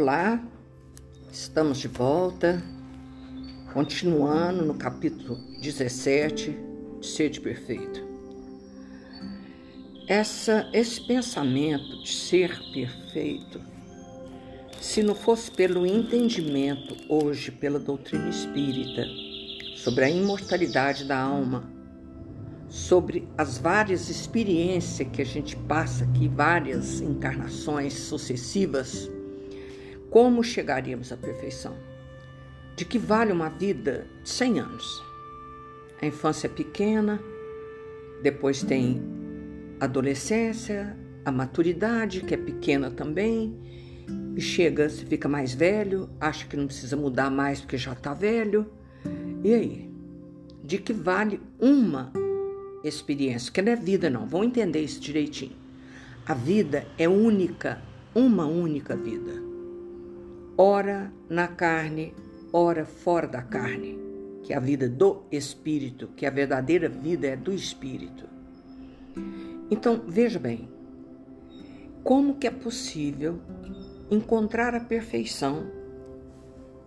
Olá, estamos de volta, continuando no capítulo 17 de Ser Perfeito. Essa, esse pensamento de ser perfeito, se não fosse pelo entendimento hoje pela doutrina espírita sobre a imortalidade da alma, sobre as várias experiências que a gente passa aqui, várias encarnações sucessivas, como chegaríamos à perfeição? De que vale uma vida de 100 anos? A infância é pequena, depois tem a adolescência, a maturidade, que é pequena também, e chega, se fica mais velho, acha que não precisa mudar mais porque já está velho. E aí? De que vale uma experiência? Que não é vida, não. Vão entender isso direitinho. A vida é única, uma única vida ora na carne, ora fora da carne, que a vida do espírito, que a verdadeira vida é do espírito. Então, veja bem, como que é possível encontrar a perfeição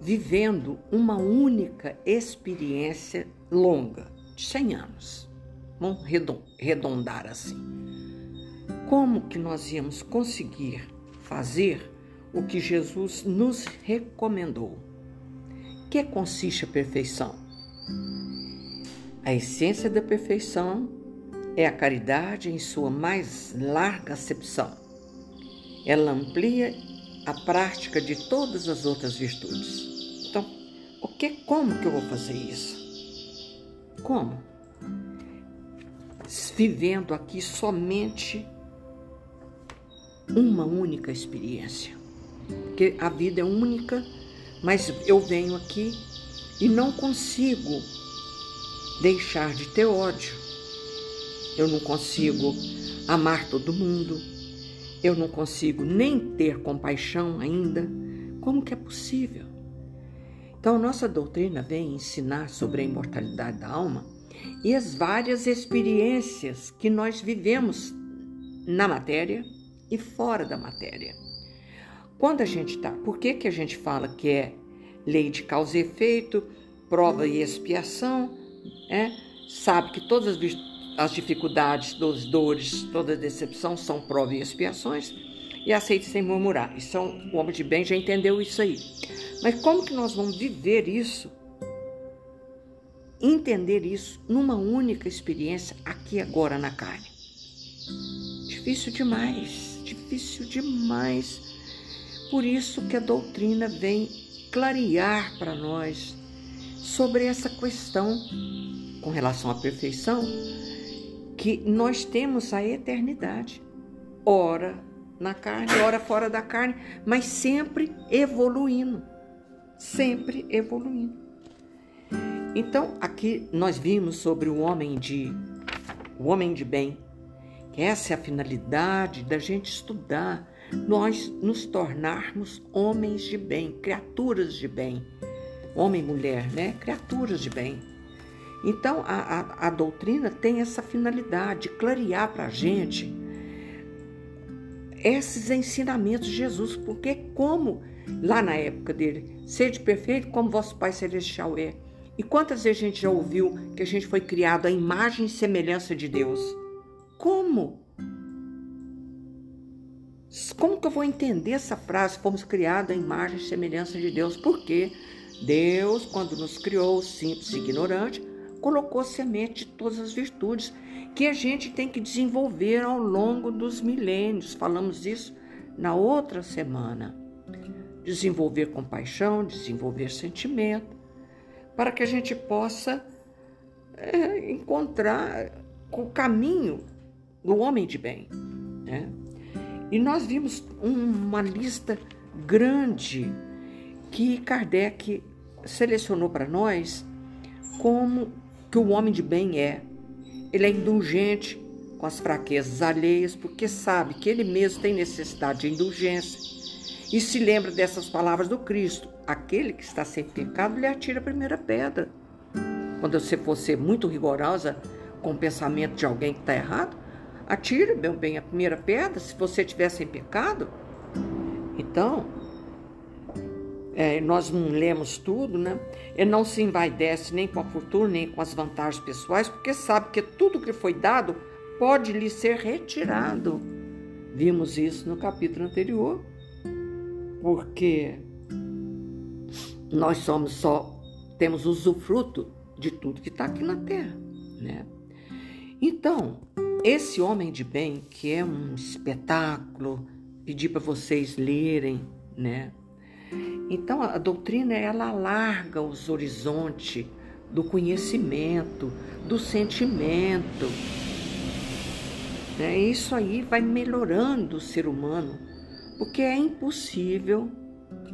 vivendo uma única experiência longa, de 100 anos? Vamos redondar assim. Como que nós íamos conseguir fazer o que Jesus nos recomendou. Que consiste a perfeição? A essência da perfeição é a caridade em sua mais larga acepção. Ela amplia a prática de todas as outras virtudes. Então, o que, como que eu vou fazer isso? Como? Vivendo aqui somente uma única experiência porque a vida é única, mas eu venho aqui e não consigo deixar de ter ódio. Eu não consigo amar todo mundo. Eu não consigo nem ter compaixão ainda. Como que é possível? Então, nossa doutrina vem ensinar sobre a imortalidade da alma e as várias experiências que nós vivemos na matéria e fora da matéria. Quando a gente está, por que, que a gente fala que é lei de causa e efeito, prova e expiação, é? sabe que todas as dificuldades, as dores, toda decepção são prova e expiações, e aceita sem murmurar. Então, o homem de bem já entendeu isso aí. Mas como que nós vamos viver isso? Entender isso numa única experiência aqui agora na carne? Difícil demais, difícil demais por isso que a doutrina vem clarear para nós sobre essa questão com relação à perfeição, que nós temos a eternidade, ora na carne, ora fora da carne, mas sempre evoluindo, sempre evoluindo. Então, aqui nós vimos sobre o homem de o homem de bem, essa é a finalidade da gente estudar nós nos tornarmos homens de bem, criaturas de bem. Homem e mulher, né? Criaturas de bem. Então, a, a, a doutrina tem essa finalidade de clarear para a gente esses ensinamentos de Jesus, porque como lá na época dele, sede perfeito como vosso Pai Celestial é. E quantas vezes a gente já ouviu que a gente foi criado à imagem e semelhança de Deus? Como? Como que eu vou entender essa frase? Fomos criados à imagem e semelhança de Deus. Porque Deus, quando nos criou simples e ignorante, colocou semente de todas as virtudes que a gente tem que desenvolver ao longo dos milênios. Falamos isso na outra semana. Desenvolver compaixão, desenvolver sentimento, para que a gente possa é, encontrar o caminho do homem de bem. Né? E nós vimos uma lista grande que Kardec selecionou para nós como que o homem de bem é. Ele é indulgente com as fraquezas alheias, porque sabe que ele mesmo tem necessidade de indulgência. E se lembra dessas palavras do Cristo: aquele que está sem pecado lhe atira a primeira pedra. Quando você for ser muito rigorosa com o pensamento de alguém que está errado, Atire, meu bem, a primeira pedra se você estiver sem pecado. Então, é, nós não lemos tudo, né? Ele não se envaidece nem com a fortuna, nem com as vantagens pessoais, porque sabe que tudo que foi dado pode lhe ser retirado. Vimos isso no capítulo anterior, porque nós somos só, temos usufruto de tudo que está aqui na terra, né? Então, esse homem de bem, que é um espetáculo, pedir para vocês lerem, né? Então a doutrina ela alarga os horizontes do conhecimento, do sentimento. Né? Isso aí vai melhorando o ser humano, porque é impossível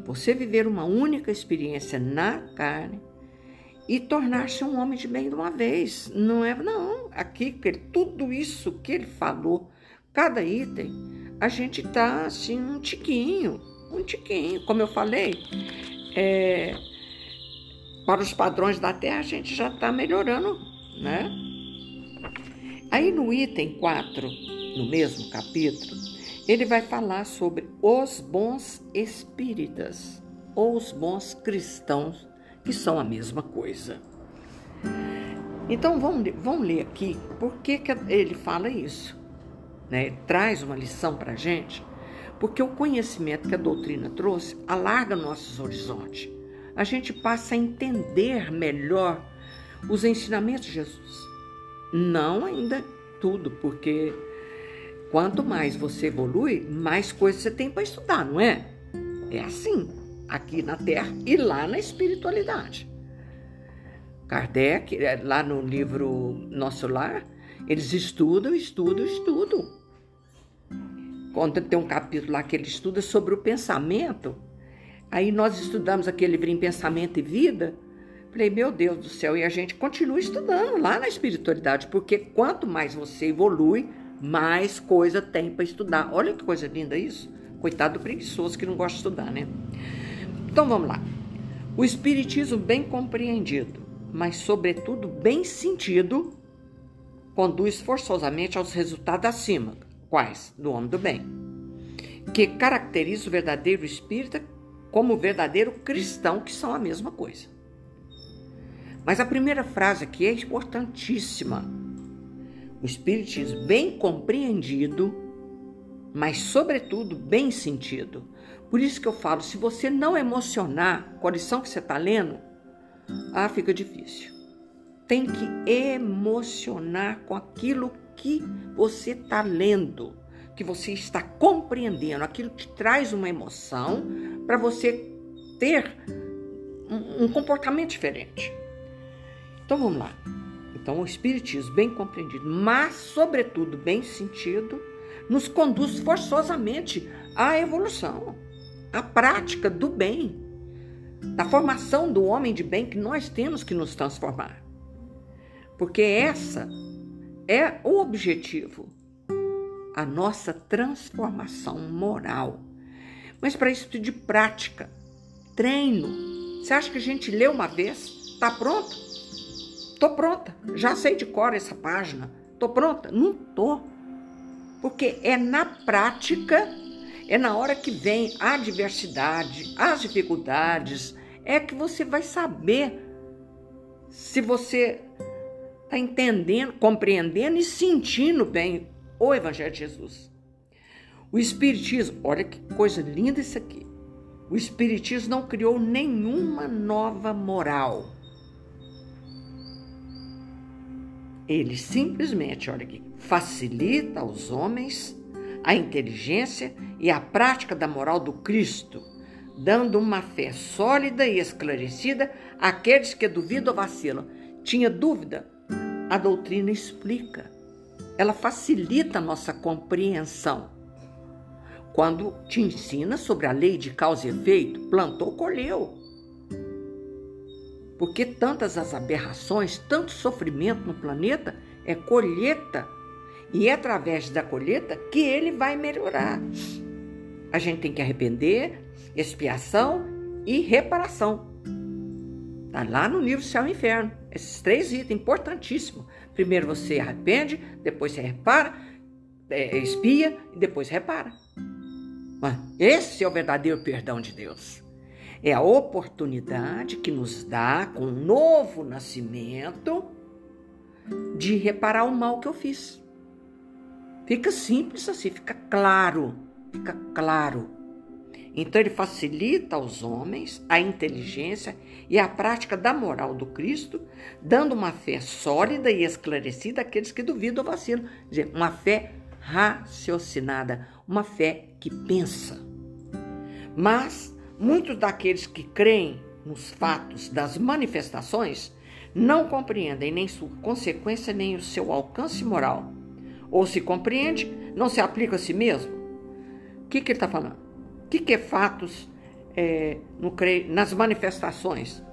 você viver uma única experiência na carne e tornar-se um homem de bem de uma vez. Não é, não. Aqui, tudo isso que ele falou, cada item, a gente tá assim um tiquinho um tiquinho. Como eu falei, é, para os padrões da Terra a gente já está melhorando, né? Aí no item 4, no mesmo capítulo, ele vai falar sobre os bons espíritas ou os bons cristãos, que são a mesma coisa. Então vamos, vamos ler aqui por que, que ele fala isso. Né? Traz uma lição para a gente porque o conhecimento que a doutrina trouxe alarga nossos horizontes. A gente passa a entender melhor os ensinamentos de Jesus. Não ainda tudo, porque quanto mais você evolui, mais coisas você tem para estudar, não é? É assim, aqui na Terra e lá na espiritualidade. Kardec, é, lá no livro Nosso Lar, eles estudam, estudam, estudam quando tem um capítulo lá que ele estuda sobre o pensamento. Aí nós estudamos aquele livrinho Pensamento e Vida. Falei, meu Deus do céu, e a gente continua estudando lá na espiritualidade, porque quanto mais você evolui, mais coisa tem para estudar. Olha que coisa linda isso. Coitado do preguiçoso que não gosta de estudar, né? Então vamos lá. O espiritismo bem compreendido, mas sobretudo bem sentido, conduz forçosamente aos resultados acima Quais? Do homem do bem. Que caracteriza o verdadeiro espírita como o verdadeiro cristão, que são a mesma coisa. Mas a primeira frase aqui é importantíssima. O espiritismo bem compreendido, mas sobretudo bem sentido. Por isso que eu falo, se você não emocionar com a lição que você está lendo, ah, fica difícil. Tem que emocionar com aquilo que você está lendo, que você está compreendendo, aquilo que traz uma emoção para você ter um, comportamento diferente. Então vamos lá. Então, o Espiritismo, bem compreendido, mas, sobretudo, bem sentido, nos conduz forçosamente à evolução, à prática do bem, da formação do homem de bem que nós temos que nos transformar. Porque essa é o objetivo, a nossa transformação moral. Mas para isso de prática, treino. Você acha que a gente lê uma vez? Tá pronto? Tô pronta. Já sei de cor essa página. Tô pronta? Não tô. Porque é na prática, é na hora que vem a adversidade, as dificuldades, é que você vai saber se você está entendendo, compreendendo e sentindo bem o Evangelho de Jesus. O Espiritismo, olha que coisa linda isso aqui. O Espiritismo não criou nenhuma nova moral. Ele simplesmente, olha aqui, facilita aos homens a inteligência e a prática da moral do Cristo, dando uma fé sólida e esclarecida àqueles que duvidam ou vacilam. Tinha dúvida? a doutrina explica. Ela facilita a nossa compreensão. Quando te ensina sobre a lei de causa e efeito, plantou, colheu. Porque tantas as aberrações, tanto sofrimento no planeta, é colheita. E é através da colheita que ele vai melhorar. A gente tem que arrepender, expiação e reparação. Está lá no livro Céu e Inferno. Esses três itens, importantíssimos. Primeiro você arrepende, depois você repara, é, espia e depois repara. Esse é o verdadeiro perdão de Deus. É a oportunidade que nos dá, com um novo nascimento, de reparar o mal que eu fiz. Fica simples assim, fica claro, fica claro. Então ele facilita aos homens a inteligência e a prática da moral do Cristo, dando uma fé sólida e esclarecida àqueles que duvidam vacilam. Quer dizer, uma fé raciocinada, uma fé que pensa. Mas muitos daqueles que creem nos fatos das manifestações não compreendem nem sua consequência nem o seu alcance moral. Ou se compreende, não se aplica a si mesmo. O que, que ele está falando? O que, que é fatos é, no, nas manifestações?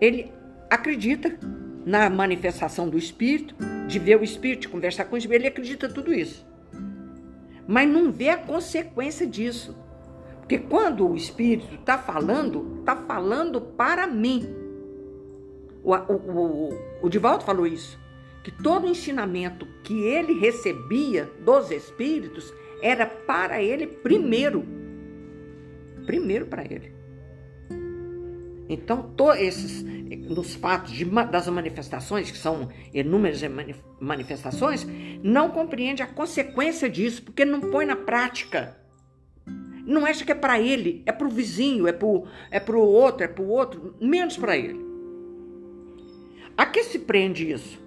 Ele acredita na manifestação do Espírito, de ver o Espírito, de conversar com o Espírito, ele acredita tudo isso. Mas não vê a consequência disso. Porque quando o Espírito está falando, está falando para mim. O, o, o, o Divaldo falou isso, que todo ensinamento que ele recebia dos Espíritos era para ele primeiro primeiro para ele. Então, todos esses, nos fatos de, das manifestações, que são inúmeras manifestações, não compreende a consequência disso, porque não põe na prática. Não acha que é para ele, é para o vizinho, é para o é outro, é para o outro, menos para ele. A que se prende isso?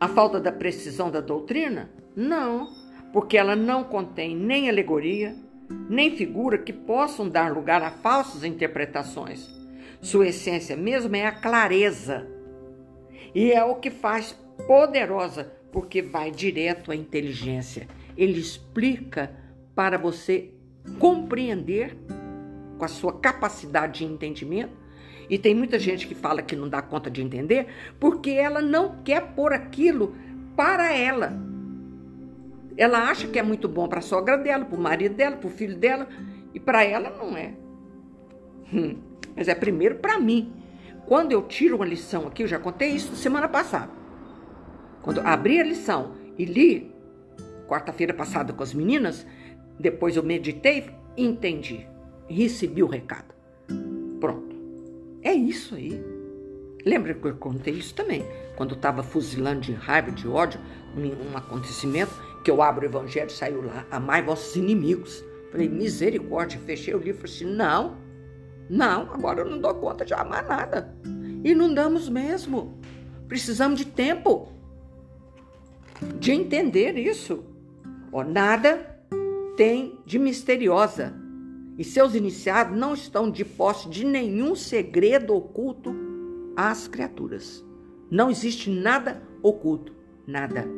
A falta da precisão da doutrina? Não, porque ela não contém nem alegoria, nem figura que possam dar lugar a falsas interpretações. Sua essência mesmo é a clareza. E é o que faz poderosa, porque vai direto à inteligência. Ele explica para você compreender com a sua capacidade de entendimento. E tem muita gente que fala que não dá conta de entender, porque ela não quer pôr aquilo para ela. Ela acha que é muito bom para a sogra dela, para o marido dela, para o filho dela, e para ela não é. Hum, mas é primeiro para mim. Quando eu tiro uma lição aqui, eu já contei isso semana passada. Quando abri a lição e li, quarta-feira passada com as meninas, depois eu meditei, entendi, recebi o recado. É isso aí. Lembra que eu contei isso também? Quando eu estava fuzilando de raiva, de ódio, um acontecimento, que eu abro o evangelho, saiu lá, amai vossos inimigos. Falei, misericórdia, fechei o livro e assim, não, não, agora eu não dou conta de amar nada. E não damos mesmo. Precisamos de tempo de entender isso. Oh, nada tem de misteriosa. E seus iniciados não estão de posse de nenhum segredo oculto às criaturas. Não existe nada oculto, nada.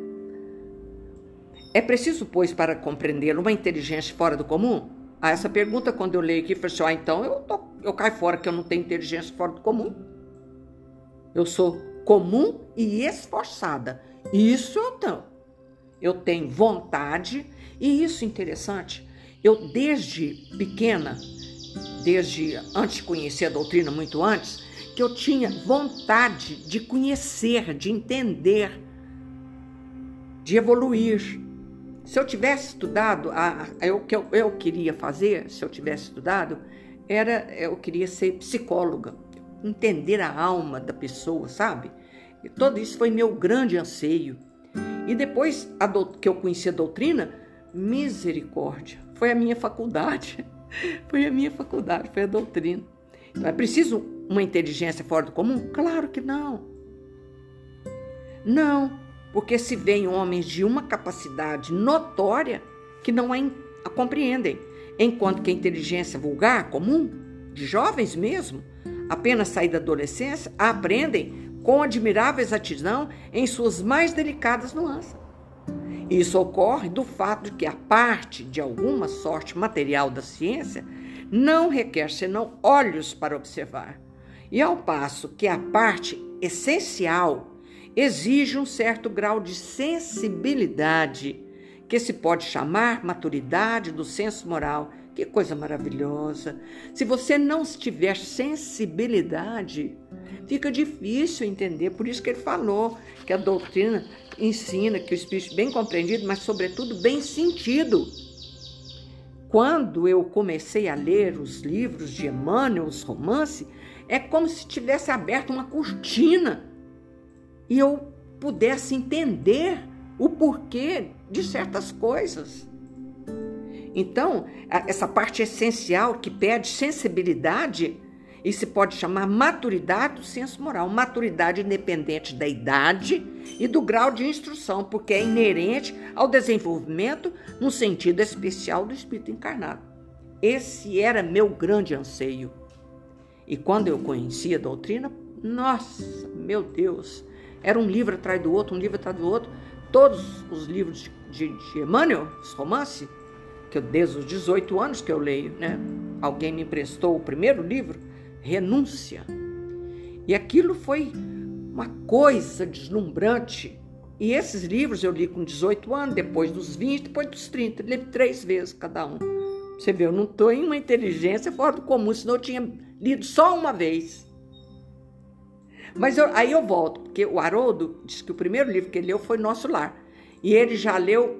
É preciso, pois, para compreender uma inteligência fora do comum? Ah, essa pergunta, quando eu leio aqui, eu assim, ah, então eu, tô, eu caio fora que eu não tenho inteligência fora do comum. Eu sou comum e esforçada. Isso eu tenho. Eu tenho vontade e isso é interessante. Eu desde pequena, desde antes de conhecer a doutrina, muito antes, que eu tinha vontade de conhecer, de entender, de evoluir. Se eu tivesse estudado, a, a, o que eu, eu queria fazer, se eu tivesse estudado, era eu queria ser psicóloga, entender a alma da pessoa, sabe? E todo isso foi meu grande anseio. E depois que eu conheci a doutrina, misericórdia, foi a minha faculdade. Foi a minha faculdade, foi a doutrina. Então, é preciso uma inteligência fora do comum? Claro que não. Não, porque se veem homens de uma capacidade notória que não a, a compreendem, enquanto que a inteligência vulgar, comum, de jovens mesmo, apenas sair da adolescência, a aprendem com admirável exatidão em suas mais delicadas nuances. Isso ocorre do fato de que a parte de alguma sorte material da ciência não requer senão olhos para observar, e ao passo que a parte essencial exige um certo grau de sensibilidade, que se pode chamar maturidade do senso moral. Que coisa maravilhosa! Se você não tiver sensibilidade, fica difícil entender. Por isso que ele falou que a doutrina ensina que o espírito bem compreendido, mas sobretudo bem sentido. quando eu comecei a ler os livros de Emmanuel, os romances, é como se tivesse aberto uma cortina e eu pudesse entender o porquê de certas coisas. Então, essa parte essencial que pede sensibilidade, e se pode chamar maturidade do senso moral. Maturidade independente da idade e do grau de instrução, porque é inerente ao desenvolvimento no sentido especial do espírito encarnado. Esse era meu grande anseio. E quando eu conheci a doutrina, nossa, meu Deus, era um livro atrás do outro, um livro atrás do outro. Todos os livros de, de, de Emmanuel, os romances, que eu, desde os 18 anos que eu leio, né? Alguém me emprestou o primeiro livro, Renúncia. E aquilo foi uma coisa deslumbrante. E esses livros eu li com 18 anos, depois dos 20, depois dos 30. Li três vezes cada um. Você vê, eu não estou em uma inteligência fora do comum, senão eu tinha lido só uma vez. Mas eu, aí eu volto, porque o Haroldo disse que o primeiro livro que ele leu foi Nosso Lar. E ele já leu,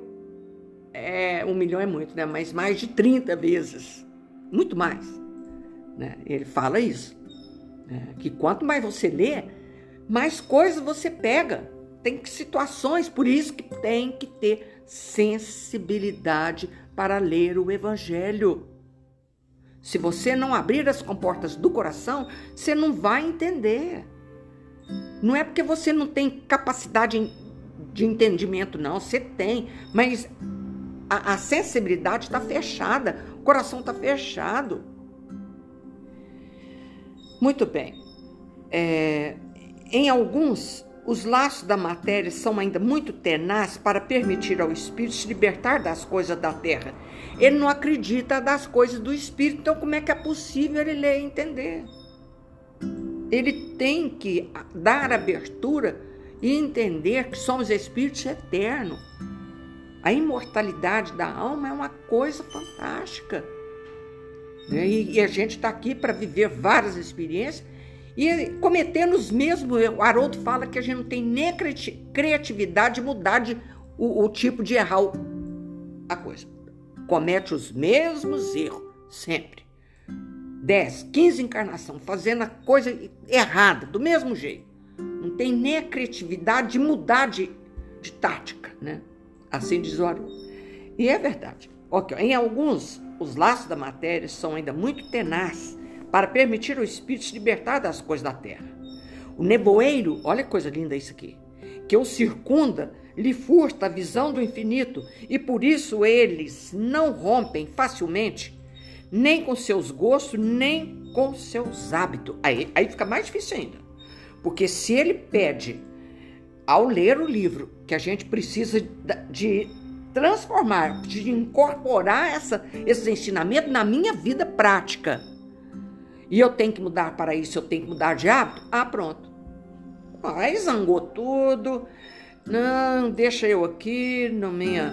é, um milhão é muito, né? Mas mais de 30 vezes. Muito mais. Né? Ele fala isso. Né? Que quanto mais você lê, mais coisas você pega. Tem situações, por isso que tem que ter sensibilidade para ler o Evangelho. Se você não abrir as comportas do coração, você não vai entender. Não é porque você não tem capacidade de entendimento, não. Você tem, mas a, a sensibilidade está fechada, o coração está fechado. Muito bem. É, em alguns, os laços da matéria são ainda muito tenazes para permitir ao espírito se libertar das coisas da terra. Ele não acredita das coisas do espírito, então como é que é possível ele ler e entender? Ele tem que dar abertura e entender que somos espíritos eternos. A imortalidade da alma é uma coisa fantástica. Né? E, a gente está aqui para viver várias experiências e cometendo os mesmos erros. O Haroldo fala que a gente não tem nem criatividade de mudar de, o, o tipo de errar a coisa. Comete os mesmos erros, sempre. 10, 15 encarnação fazendo a coisa errada, do mesmo jeito. Não tem nem a criatividade de mudar de, de tática, né? Assim diz o Haroldo. E é verdade. Okay. Em alguns, os laços da matéria são ainda muito tenazes para permitir ao espírito se libertar das coisas da terra. O nevoeiro, olha que coisa linda isso aqui, que o circunda, lhe furta a visão do infinito e por isso eles não rompem facilmente nem com seus gostos, nem com seus hábitos. Aí, aí fica mais difícil ainda. Porque se ele pede, ao ler o livro, que a gente precisa de transformar, de incorporar essa, esses ensinamentos na minha vida prática, e eu tenho que mudar para isso, eu tenho que mudar de hábito, ah, pronto. Aí zangou tudo. Não, deixa eu aqui na minha,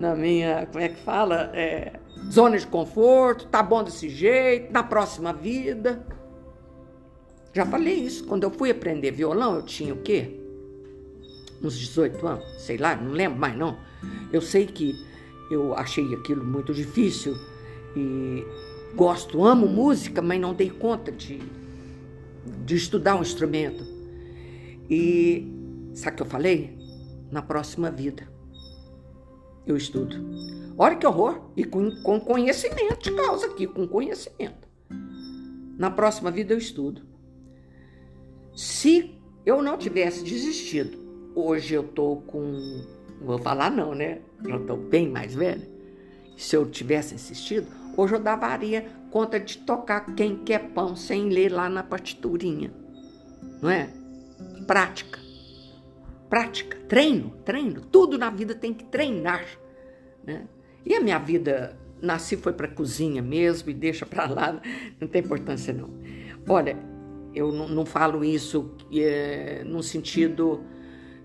na minha, como é que fala? É, zona de conforto, tá bom desse jeito, na próxima vida. Já falei isso. Quando eu fui aprender violão, eu tinha o quê? Uns 18 anos, sei lá, não lembro mais não. Eu sei que eu achei aquilo muito difícil e gosto, amo música, mas não dei conta de, de estudar um instrumento. E sabe o que eu falei? Na próxima vida eu estudo. Olha que horror! E com, com conhecimento de causa aqui, com conhecimento. Na próxima vida eu estudo. Se eu não tivesse desistido, hoje eu tô com. Vou falar não, né? Eu tô bem mais velha. Se eu tivesse insistido, hoje eu daria conta de tocar quem quer pão sem ler lá na partiturinha. Não é? Prática. Prática. Treino, treino. Tudo na vida tem que treinar. Né? E a minha vida, nasci foi para cozinha mesmo e deixa para lá, não tem importância não. Olha, eu não, não falo isso é, no sentido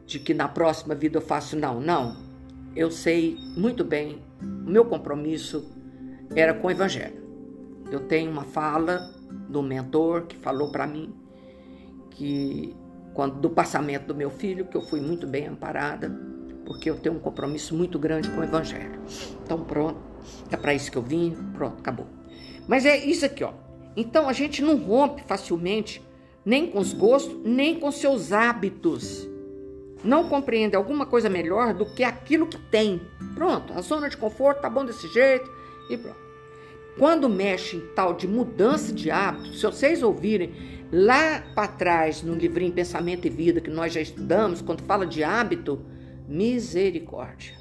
de que na próxima vida eu faço não, não. Eu sei muito bem, o meu compromisso era com o evangelho. Eu tenho uma fala do mentor que falou para mim que quando do passamento do meu filho, que eu fui muito bem amparada, porque eu tenho um compromisso muito grande com o Evangelho. Então, pronto, é para isso que eu vim, pronto, acabou. Mas é isso aqui, ó. Então a gente não rompe facilmente nem com os gostos, nem com seus hábitos. Não compreende alguma coisa melhor do que aquilo que tem. Pronto, a zona de conforto tá bom desse jeito e pronto. Quando mexe em tal de mudança de hábito, se vocês ouvirem lá para trás no livrinho Pensamento e Vida que nós já estudamos, quando fala de hábito, misericórdia.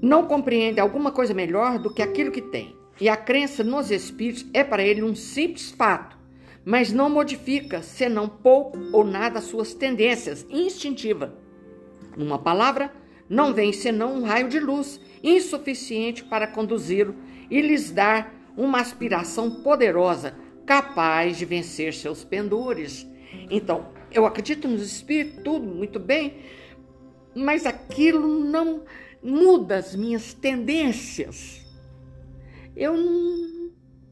Não compreende alguma coisa melhor do que aquilo que tem. E a crença nos espíritos é para ele um simples fato, mas não modifica, senão pouco ou nada, suas tendências instintivas. Numa palavra, não vem senão um raio de luz insuficiente para conduzi-lo e lhes dar uma aspiração poderosa, capaz de vencer seus pendores. Então, eu acredito nos espíritos, tudo muito bem, mas aquilo não muda as minhas tendências. Eu não,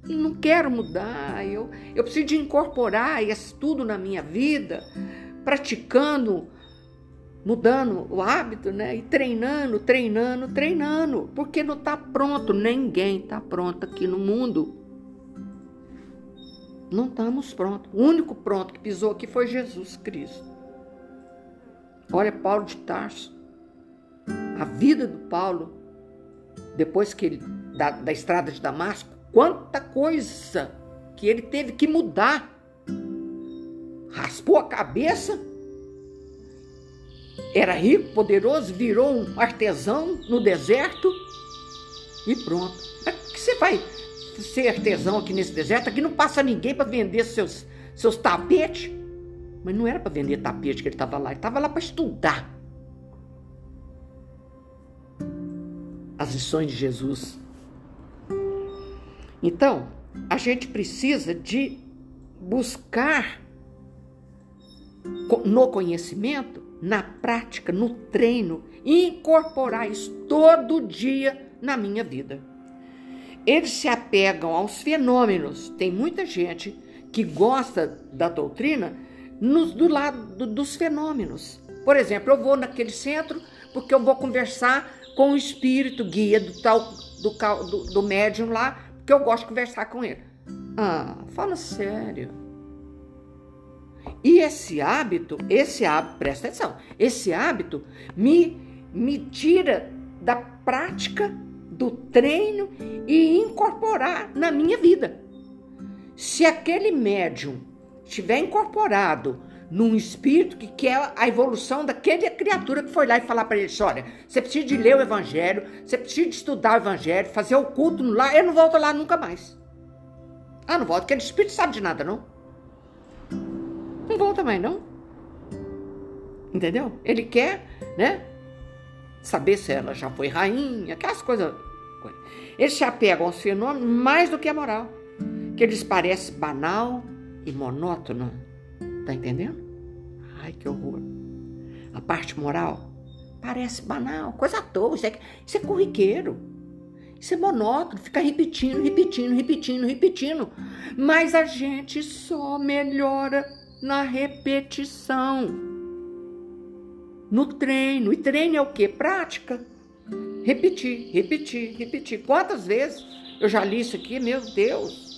não quero mudar, eu, eu preciso de incorporar isso tudo na minha vida, praticando, mudando o hábito, né? E treinando, treinando, treinando, porque não está pronto, ninguém está pronto aqui no mundo. Não estamos prontos. O único pronto que pisou aqui foi Jesus Cristo. Olha Paulo de Tarso. A vida do Paulo, depois que ele, da, da estrada de Damasco, quanta coisa que ele teve que mudar. Raspou a cabeça, era rico, poderoso, virou um artesão no deserto e pronto. Que você vai ser artesão aqui nesse deserto, aqui não passa ninguém para vender seus, seus tapetes. Mas não era para vender tapete que ele estava lá, ele estava lá para estudar. As lições de Jesus. Então, a gente precisa de buscar no conhecimento, na prática, no treino, incorporar isso todo dia na minha vida eles se apegam aos fenômenos. Tem muita gente que gosta da doutrina nos, do lado dos fenômenos. Por exemplo, eu vou naquele centro porque eu vou conversar com o espírito guia do tal do, do, do médium lá, porque eu gosto de conversar com ele. Ah, fala sério. E esse hábito, esse hábito, presta atenção, esse hábito me, me tira da prática do treino e incorporar na minha vida. Se aquele médium estiver incorporado num espírito que quer a evolução daquela criatura que foi lá e falar para ele: olha, você precisa de ler o evangelho, você precisa de estudar o evangelho, fazer o culto lá, eu não volto lá nunca mais. Ah, não volto, aquele espírito sabe de nada, não? Não volta mais, não. Entendeu? Ele quer, né? Saber se ela já foi rainha, aquelas coisas eles se apegam aos fenômenos mais do que a moral, que lhes parece banal e monótono. Tá entendendo? Ai, que horror. A parte moral parece banal, coisa à toa, isso é, isso é corriqueiro. Isso é monótono, fica repetindo, repetindo, repetindo, repetindo. Mas a gente só melhora na repetição. No treino. E treino é o quê? Prática. Repetir, repetir, repetir. Quantas vezes eu já li isso aqui? Meu Deus!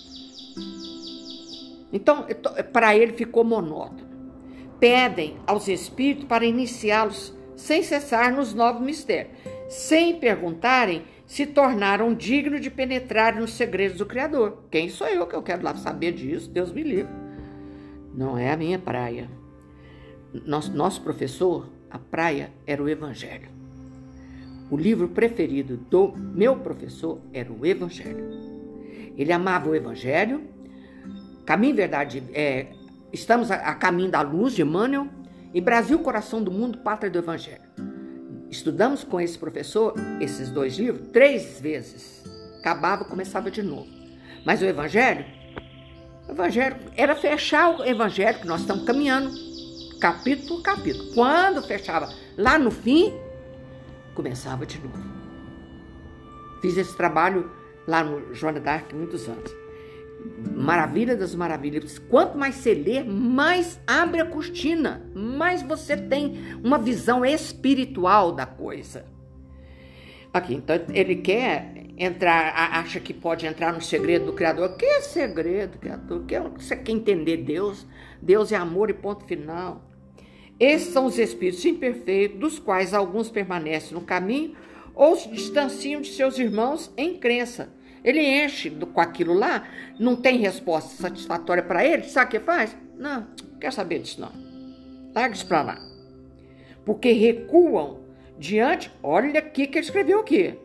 Então, para ele ficou monótono. Pedem aos espíritos para iniciá-los sem cessar nos novos mistérios, sem perguntarem se tornaram dignos de penetrar nos segredos do Criador. Quem sou eu que eu quero lá saber disso? Deus me livre. Não é a minha praia. Nosso, nosso professor, a praia era o Evangelho. O livro preferido do meu professor era o Evangelho. Ele amava o Evangelho. Caminho Verdade, é, estamos a, a, caminho da luz de Emmanuel e Brasil, coração do mundo, pátria do Evangelho. Estudamos com esse professor esses dois livros três vezes. Acabava, começava de novo. Mas o Evangelho, o Evangelho era fechar o Evangelho que nós estamos caminhando, capítulo por capítulo. Quando fechava lá no fim, começava de novo. Fiz esse trabalho lá no Joana d'Arc muitos anos. Maravilha das maravilhas. Quanto mais você lê, mais abre a cortina, mais você tem uma visão espiritual da coisa. Aqui, então ele quer entrar, acha que pode entrar no segredo do Criador. Que é segredo, Criador? Que você quer entender Deus? Deus é amor e ponto final. Esses são os espíritos imperfeitos, dos quais alguns permanecem no caminho ou se distanciam de seus irmãos em crença. Ele enche do, com aquilo lá, não tem resposta satisfatória para ele, sabe o que faz? Não, quer saber disso não. Larga isso para lá. Porque recuam diante, olha aqui que ele escreveu aqui.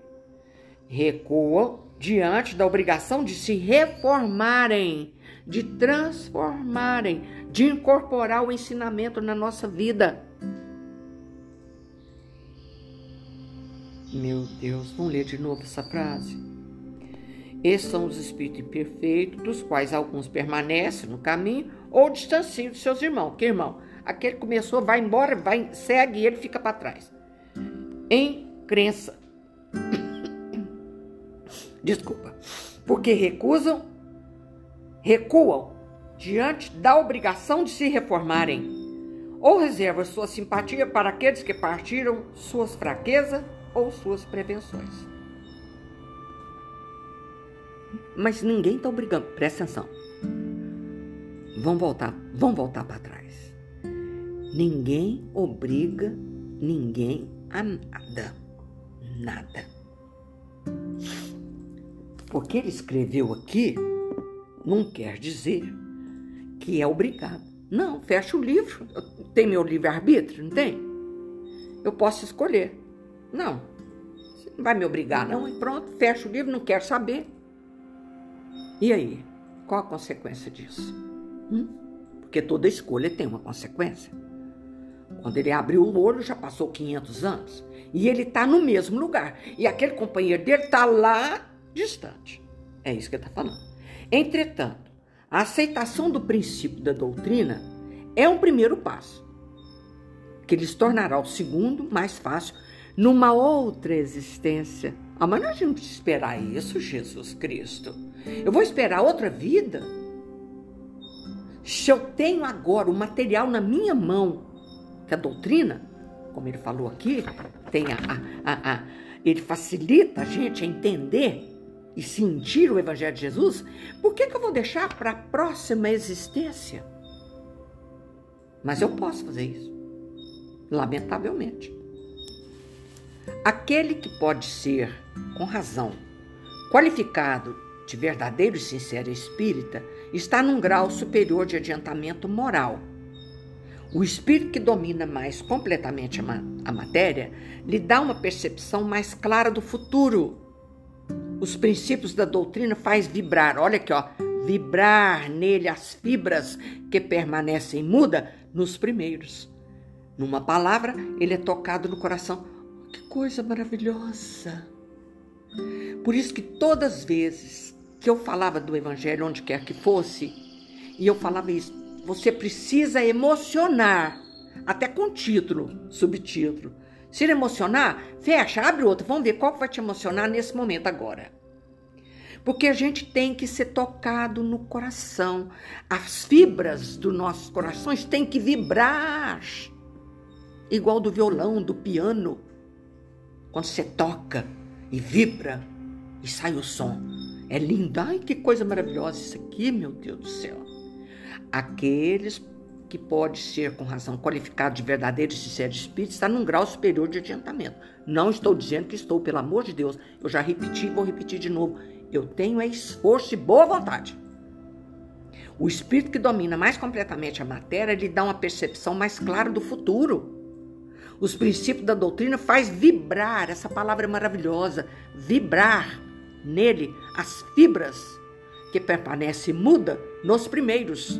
Recuam diante da obrigação de se reformarem, de transformarem, de incorporar o ensinamento na nossa vida. Meu Deus, vamos ler de novo essa frase. Esses são os espíritos imperfeitos, dos quais alguns permanecem no caminho ou distanciam de seus irmãos. Que irmão? Aquele que começou, vai embora, vai, segue e ele fica para trás. Em crença. Desculpa. Porque recusam, recuam diante da obrigação de se reformarem, ou reserva sua simpatia para aqueles que partiram suas fraquezas ou suas prevenções. Mas ninguém está obrigando, presta atenção. Vamos voltar, vamos voltar para trás. Ninguém obriga ninguém a nada. Nada. Porque ele escreveu aqui não quer dizer que é obrigado. Não, fecha o livro. Tem meu livre-arbítrio, não tem? Eu posso escolher. Não, você não vai me obrigar, não. E pronto, fecha o livro, não quero saber. E aí? Qual a consequência disso? Hum? Porque toda escolha tem uma consequência. Quando ele abriu o olho, já passou 500 anos. E ele está no mesmo lugar. E aquele companheiro dele está lá distante. É isso que ele está falando. Entretanto, a aceitação do princípio da doutrina é um primeiro passo, que lhes tornará o segundo mais fácil numa outra existência. Ah, mas nós não precisa esperar isso, Jesus Cristo. Eu vou esperar outra vida? Se eu tenho agora o material na minha mão, que a doutrina, como ele falou aqui, tem a, a, a, ele facilita a gente a entender e sentir o Evangelho de Jesus, por que, que eu vou deixar para a próxima existência? Mas eu posso fazer isso, lamentavelmente. Aquele que pode ser, com razão, qualificado de verdadeiro e sincero espírita está num grau superior de adiantamento moral. O espírito que domina mais completamente a, ma a matéria lhe dá uma percepção mais clara do futuro os princípios da doutrina faz vibrar, olha aqui, ó, vibrar nele as fibras que permanecem muda nos primeiros. Numa palavra, ele é tocado no coração. Que coisa maravilhosa! Por isso que todas as vezes que eu falava do evangelho onde quer que fosse, e eu falava isso, você precisa emocionar, até com título, subtítulo. Se ele emocionar, fecha, abre outro. Vamos ver qual vai te emocionar nesse momento agora. Porque a gente tem que ser tocado no coração. As fibras dos nossos corações têm que vibrar. Igual do violão, do piano. Quando você toca e vibra e sai o som. É lindo. Ai, que coisa maravilhosa isso aqui, meu Deus do céu. Aqueles que pode ser, com razão, qualificado de verdadeiro e sincero espírito, está num grau superior de adiantamento. Não estou dizendo que estou, pelo amor de Deus. Eu já repeti e vou repetir de novo. Eu tenho é esforço e boa vontade. O espírito que domina mais completamente a matéria lhe dá uma percepção mais clara do futuro. Os princípios da doutrina faz vibrar, essa palavra é maravilhosa, vibrar nele as fibras que permanece muda nos primeiros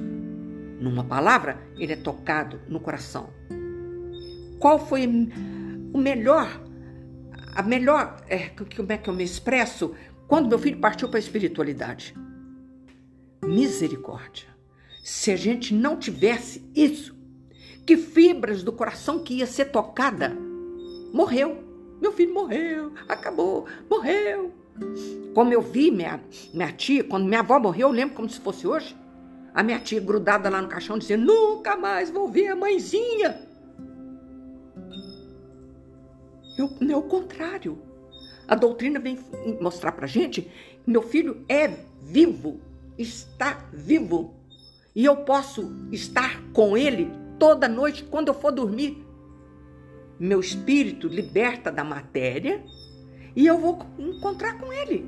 numa palavra, ele é tocado no coração. Qual foi o melhor, a melhor, é, como é que eu me expresso, quando meu filho partiu para a espiritualidade? Misericórdia. Se a gente não tivesse isso, que fibras do coração que ia ser tocada, morreu. Meu filho morreu, acabou, morreu. Como eu vi minha, minha tia, quando minha avó morreu, eu lembro como se fosse hoje. A minha tia grudada lá no caixão dizendo: Nunca mais vou ver a mãezinha. Eu, não é o contrário. A doutrina vem mostrar pra gente meu filho é vivo, está vivo. E eu posso estar com ele toda noite quando eu for dormir. Meu espírito liberta da matéria e eu vou encontrar com ele.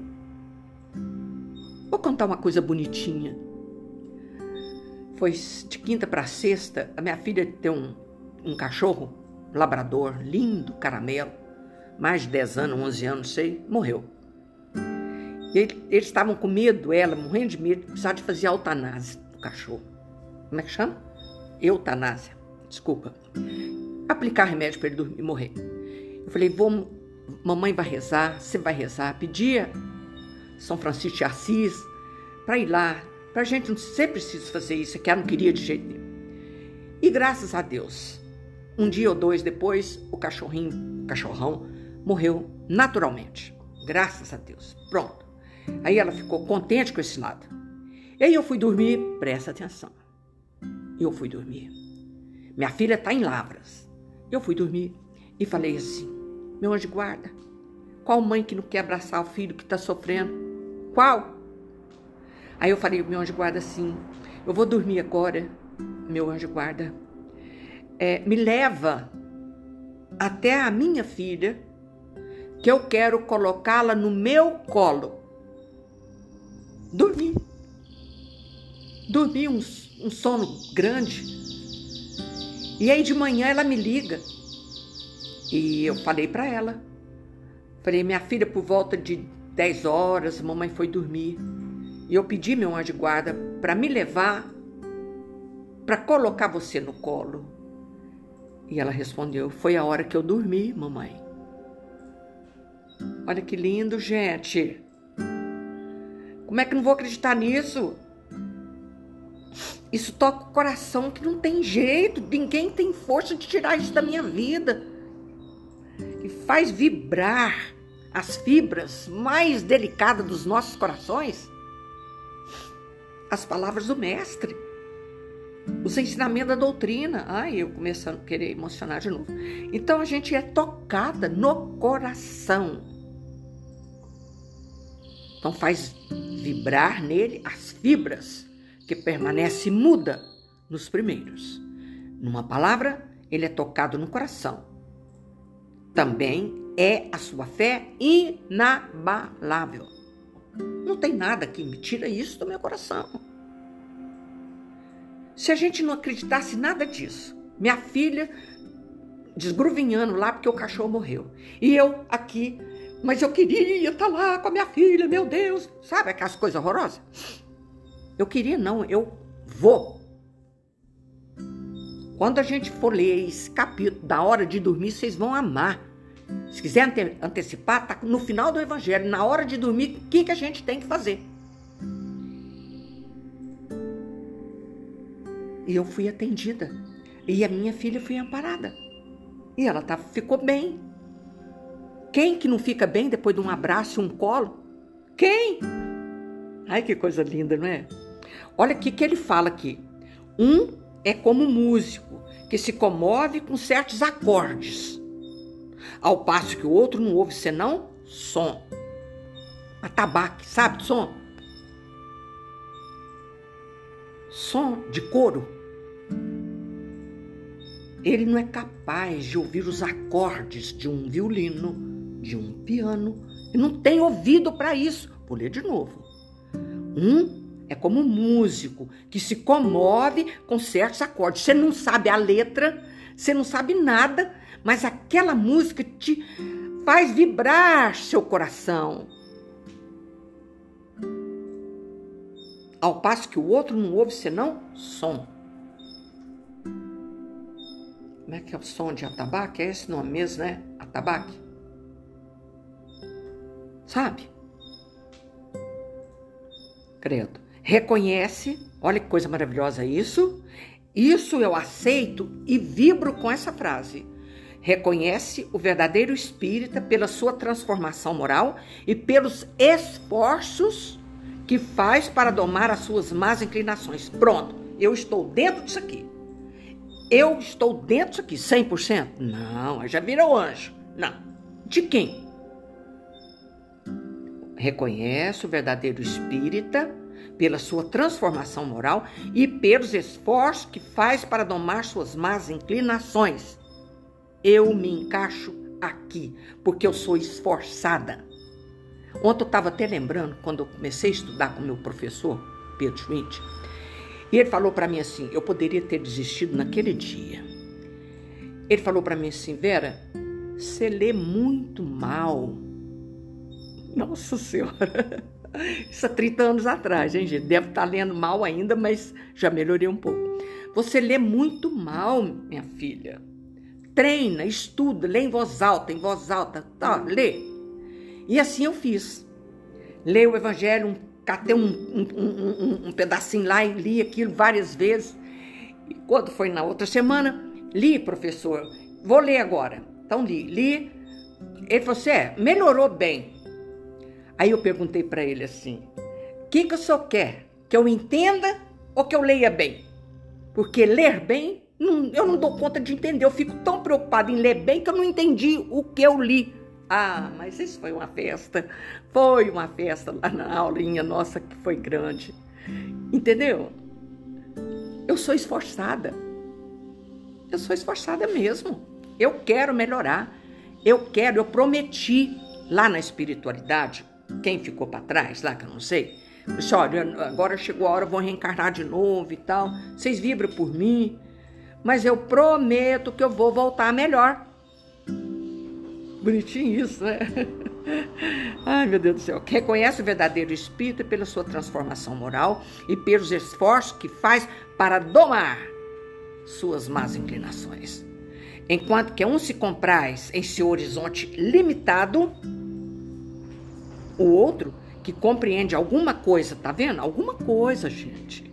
Vou contar uma coisa bonitinha. Foi de quinta para sexta, a minha filha tem um, um cachorro, labrador, lindo, caramelo, mais de 10 anos, 11 anos, sei, morreu. Ele, eles estavam com medo, ela morrendo de medo, precisava de fazer eutanásia do cachorro. Como é que chama? Eutanásia, desculpa. Aplicar remédio para ele dormir e morrer. Eu falei, vou, mamãe vai rezar, você vai rezar. Pedia São Francisco de Assis para ir lá. Para a gente não ser preciso fazer isso, que ela não queria de jeito nenhum. E graças a Deus, um dia ou dois depois, o cachorrinho, o cachorrão, morreu naturalmente. Graças a Deus. Pronto. Aí ela ficou contente com esse lado. E aí eu fui dormir, presta atenção. Eu fui dormir. Minha filha está em Lavras. Eu fui dormir e falei assim: meu anjo guarda, qual mãe que não quer abraçar o filho que está sofrendo? Qual? Aí eu falei, meu anjo guarda, assim: eu vou dormir agora, meu anjo guarda. É, me leva até a minha filha, que eu quero colocá-la no meu colo. Dormi. Dormi um, um sono grande. E aí de manhã ela me liga. E eu falei para ela. Falei, minha filha, por volta de 10 horas, mamãe foi dormir. E eu pedi meu anjo de guarda para me levar para colocar você no colo. E ela respondeu: Foi a hora que eu dormi, mamãe. Olha que lindo, gente. Como é que não vou acreditar nisso? Isso toca o coração que não tem jeito, ninguém tem força de tirar isso da minha vida. E faz vibrar as fibras mais delicadas dos nossos corações. As palavras do mestre. Os ensinamentos da doutrina. Ai, eu começando a querer emocionar de novo. Então a gente é tocada no coração. Então faz vibrar nele as fibras que permanece muda nos primeiros. Numa palavra, ele é tocado no coração. Também é a sua fé inabalável. Não tem nada que me tira isso do meu coração. Se a gente não acreditasse nada disso, minha filha desgruvinhando lá porque o cachorro morreu. E eu aqui mas eu queria estar tá lá com a minha filha, meu Deus. Sabe aquelas coisas horrorosas? Eu queria, não, eu vou. Quando a gente for ler esse capítulo da hora de dormir, vocês vão amar. Se quiser ante antecipar, tá no final do Evangelho. Na hora de dormir, o que, que a gente tem que fazer? E eu fui atendida. E a minha filha foi amparada. E ela tá, ficou bem. Quem que não fica bem depois de um abraço e um colo? Quem? Ai, que coisa linda, não é? Olha o que ele fala aqui. Um é como músico, que se comove com certos acordes, ao passo que o outro não ouve senão som. Atabaque, sabe som? Som de couro. Ele não é capaz de ouvir os acordes de um violino de um piano e não tem ouvido para isso. Vou ler de novo. Um é como um músico que se comove com certos acordes. Você não sabe a letra, você não sabe nada, mas aquela música te faz vibrar seu coração. Ao passo que o outro não ouve senão som. Como é que é o som de atabaque? É esse nome mesmo, né? Atabaque? sabe? Credo. Reconhece, olha que coisa maravilhosa isso. Isso eu aceito e vibro com essa frase. reconhece o verdadeiro espírita pela sua transformação moral e pelos esforços que faz para domar as suas más inclinações. Pronto, eu estou dentro disso aqui. Eu estou dentro disso aqui, 100%? Não, já virou anjo. Não. De quem? Reconhece o verdadeiro espírita pela sua transformação moral e pelos esforços que faz para domar suas más inclinações. Eu me encaixo aqui, porque eu sou esforçada. Ontem eu estava até lembrando, quando eu comecei a estudar com meu professor, Pedro Schmidt, e ele falou para mim assim: eu poderia ter desistido naquele dia. Ele falou para mim assim: Vera, você lê muito mal. Nossa Senhora, isso há 30 anos atrás, hein, gente? Deve estar tá lendo mal ainda, mas já melhorei um pouco. Você lê muito mal, minha filha treina, estuda, lê em voz alta, em voz alta, tá, lê. E assim eu fiz. Leio o Evangelho, catei um, um, um, um, pedacinho lá e li aquilo várias vezes. E quando foi na outra semana, li, professor, vou ler agora. Então li, li. Ele falou assim: é, melhorou bem. Aí eu perguntei para ele assim: o que, que o senhor quer? Que eu entenda ou que eu leia bem? Porque ler bem não, eu não dou conta de entender. Eu fico tão preocupada em ler bem que eu não entendi o que eu li. Ah, mas isso foi uma festa. Foi uma festa lá na aulinha nossa que foi grande. Entendeu? Eu sou esforçada. Eu sou esforçada mesmo. Eu quero melhorar. Eu quero, eu prometi lá na espiritualidade, quem ficou para trás, lá que eu não sei, disse, olha, agora chegou a hora, vou reencarnar de novo e tal. Vocês vibram por mim mas eu prometo que eu vou voltar melhor. Bonitinho isso, né? Ai, meu Deus do céu. Reconhece o verdadeiro espírito pela sua transformação moral e pelos esforços que faz para domar suas más inclinações. Enquanto que um se compraz em seu horizonte limitado, o outro que compreende alguma coisa, tá vendo? Alguma coisa, gente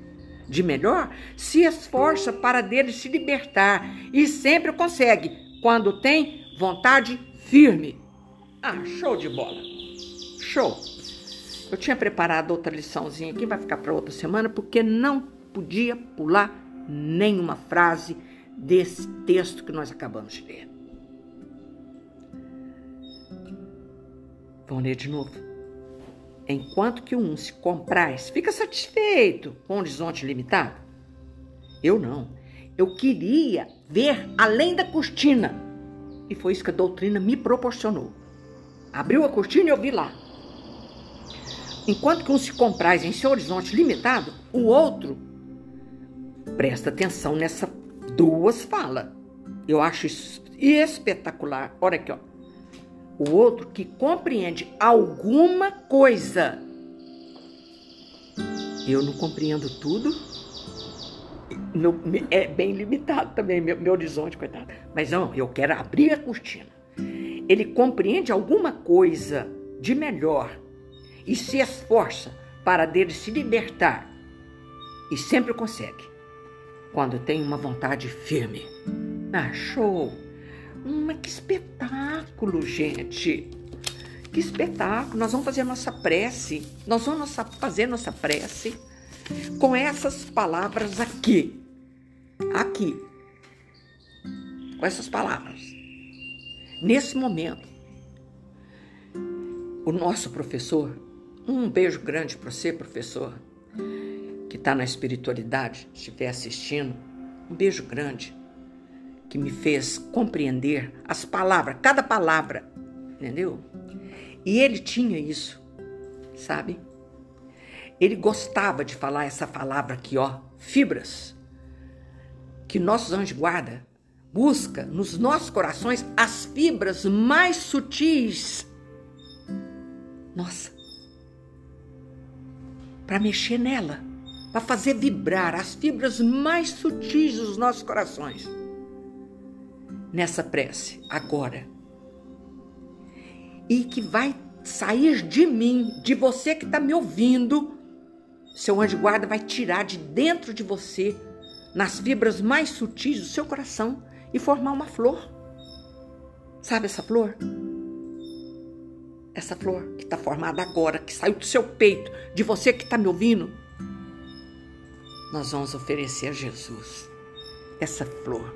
de melhor, se esforça para dele se libertar e sempre consegue quando tem vontade firme. Ah, show de bola. Show. Eu tinha preparado outra liçãozinha aqui, vai ficar para outra semana, porque não podia pular nenhuma frase desse texto que nós acabamos de ler. Vamos ler de novo. Enquanto que um se compraz, fica satisfeito com o horizonte limitado. Eu não. Eu queria ver além da cortina. E foi isso que a doutrina me proporcionou. Abriu a cortina e eu vi lá. Enquanto que um se compraz em seu horizonte limitado, o outro presta atenção nessa duas falas. Eu acho isso espetacular. Olha aqui, ó o outro que compreende alguma coisa. Eu não compreendo tudo. Meu, é bem limitado também, meu, meu horizonte, coitado. Mas não, eu quero abrir a cortina. Ele compreende alguma coisa de melhor e se esforça para dele se libertar. E sempre consegue, quando tem uma vontade firme. Ah, show! Mas que espetáculo, gente! Que espetáculo! Nós vamos fazer a nossa prece. Nós vamos fazer nossa prece com essas palavras aqui. Aqui. Com essas palavras. Nesse momento, o nosso professor, um beijo grande para você, professor, que está na espiritualidade, estiver assistindo, um beijo grande que me fez compreender as palavras, cada palavra, entendeu? E ele tinha isso, sabe? Ele gostava de falar essa palavra aqui, ó, fibras. Que nossos anjos guarda busca nos nossos corações as fibras mais sutis. Nossa. Para mexer nela, para fazer vibrar as fibras mais sutis dos nossos corações nessa prece agora. E que vai sair de mim, de você que está me ouvindo. Seu anjo guarda vai tirar de dentro de você, nas fibras mais sutis do seu coração, e formar uma flor. Sabe essa flor? Essa flor que está formada agora, que saiu do seu peito, de você que está me ouvindo. Nós vamos oferecer a Jesus essa flor,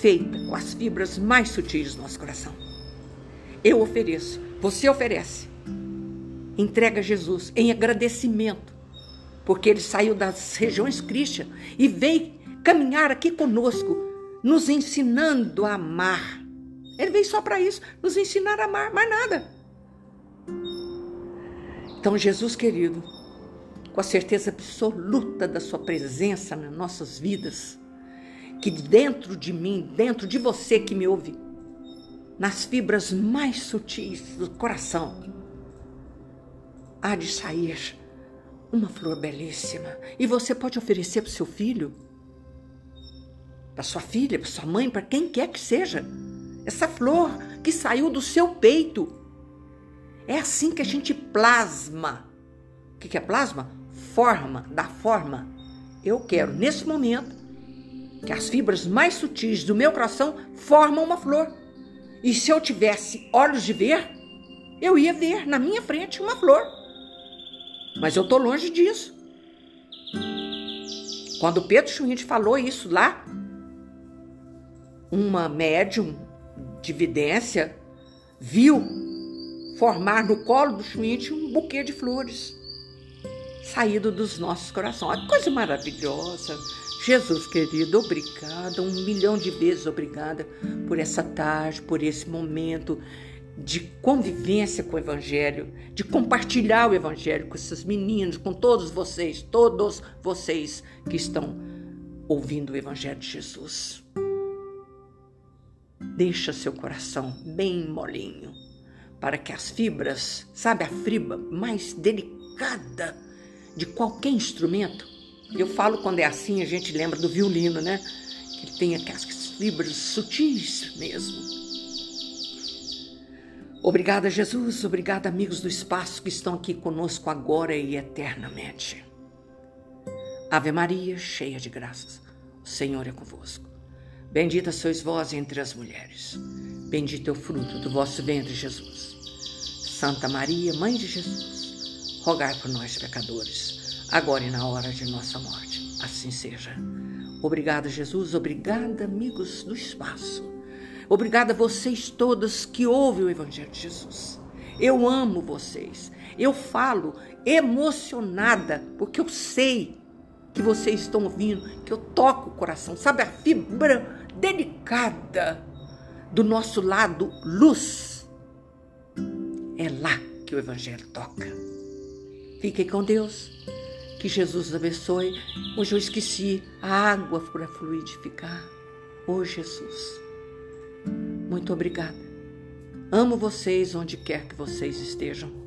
feita com as fibras mais sutis do nosso coração. Eu ofereço, você oferece. Entrega a Jesus em agradecimento, porque ele saiu das regiões Christian e veio caminhar aqui conosco, nos ensinando a amar. Ele veio só para isso, nos ensinar a amar, mais nada. Então, Jesus querido, com a certeza absoluta da Sua presença nas nossas vidas, que dentro de mim, dentro de você que me ouve, nas fibras mais sutis do coração, há de sair uma flor belíssima. E você pode oferecer para seu filho, para sua filha, para sua mãe, para quem quer que seja. Essa flor que saiu do seu peito. É assim que a gente plasma. O que é plasma? Forma, dá forma. Eu quero, nesse momento, que as fibras mais sutis do meu coração formam uma flor. E se eu tivesse olhos de ver, eu ia ver na minha frente uma flor. Mas eu estou longe disso. Quando Pedro Schmidt falou isso lá, uma médium de vidência viu formar no colo do Schmidt um buquê de flores saído dos nossos corações. Uma coisa maravilhosa. Jesus querido, obrigada, um milhão de vezes obrigada por essa tarde, por esse momento de convivência com o Evangelho, de compartilhar o Evangelho com esses meninos, com todos vocês, todos vocês que estão ouvindo o Evangelho de Jesus. Deixa seu coração bem molinho, para que as fibras, sabe a fibra mais delicada de qualquer instrumento, eu falo quando é assim, a gente lembra do violino, né? Que tem aquelas fibras sutis mesmo. Obrigada, Jesus. Obrigada, amigos do espaço que estão aqui conosco agora e eternamente. Ave Maria, cheia de graças, o Senhor é convosco. Bendita sois vós entre as mulheres. Bendito é o fruto do vosso ventre, Jesus. Santa Maria, Mãe de Jesus, rogai por nós, pecadores agora e na hora de nossa morte. Assim seja. Obrigada, Jesus. Obrigada, amigos do espaço. Obrigada a vocês todos que ouvem o Evangelho de Jesus. Eu amo vocês. Eu falo emocionada, porque eu sei que vocês estão ouvindo, que eu toco o coração. Sabe a fibra delicada do nosso lado luz? É lá que o Evangelho toca. Fiquem com Deus. Que Jesus abençoe. Hoje eu esqueci a água para fluidificar. Oh Jesus, muito obrigada. Amo vocês onde quer que vocês estejam.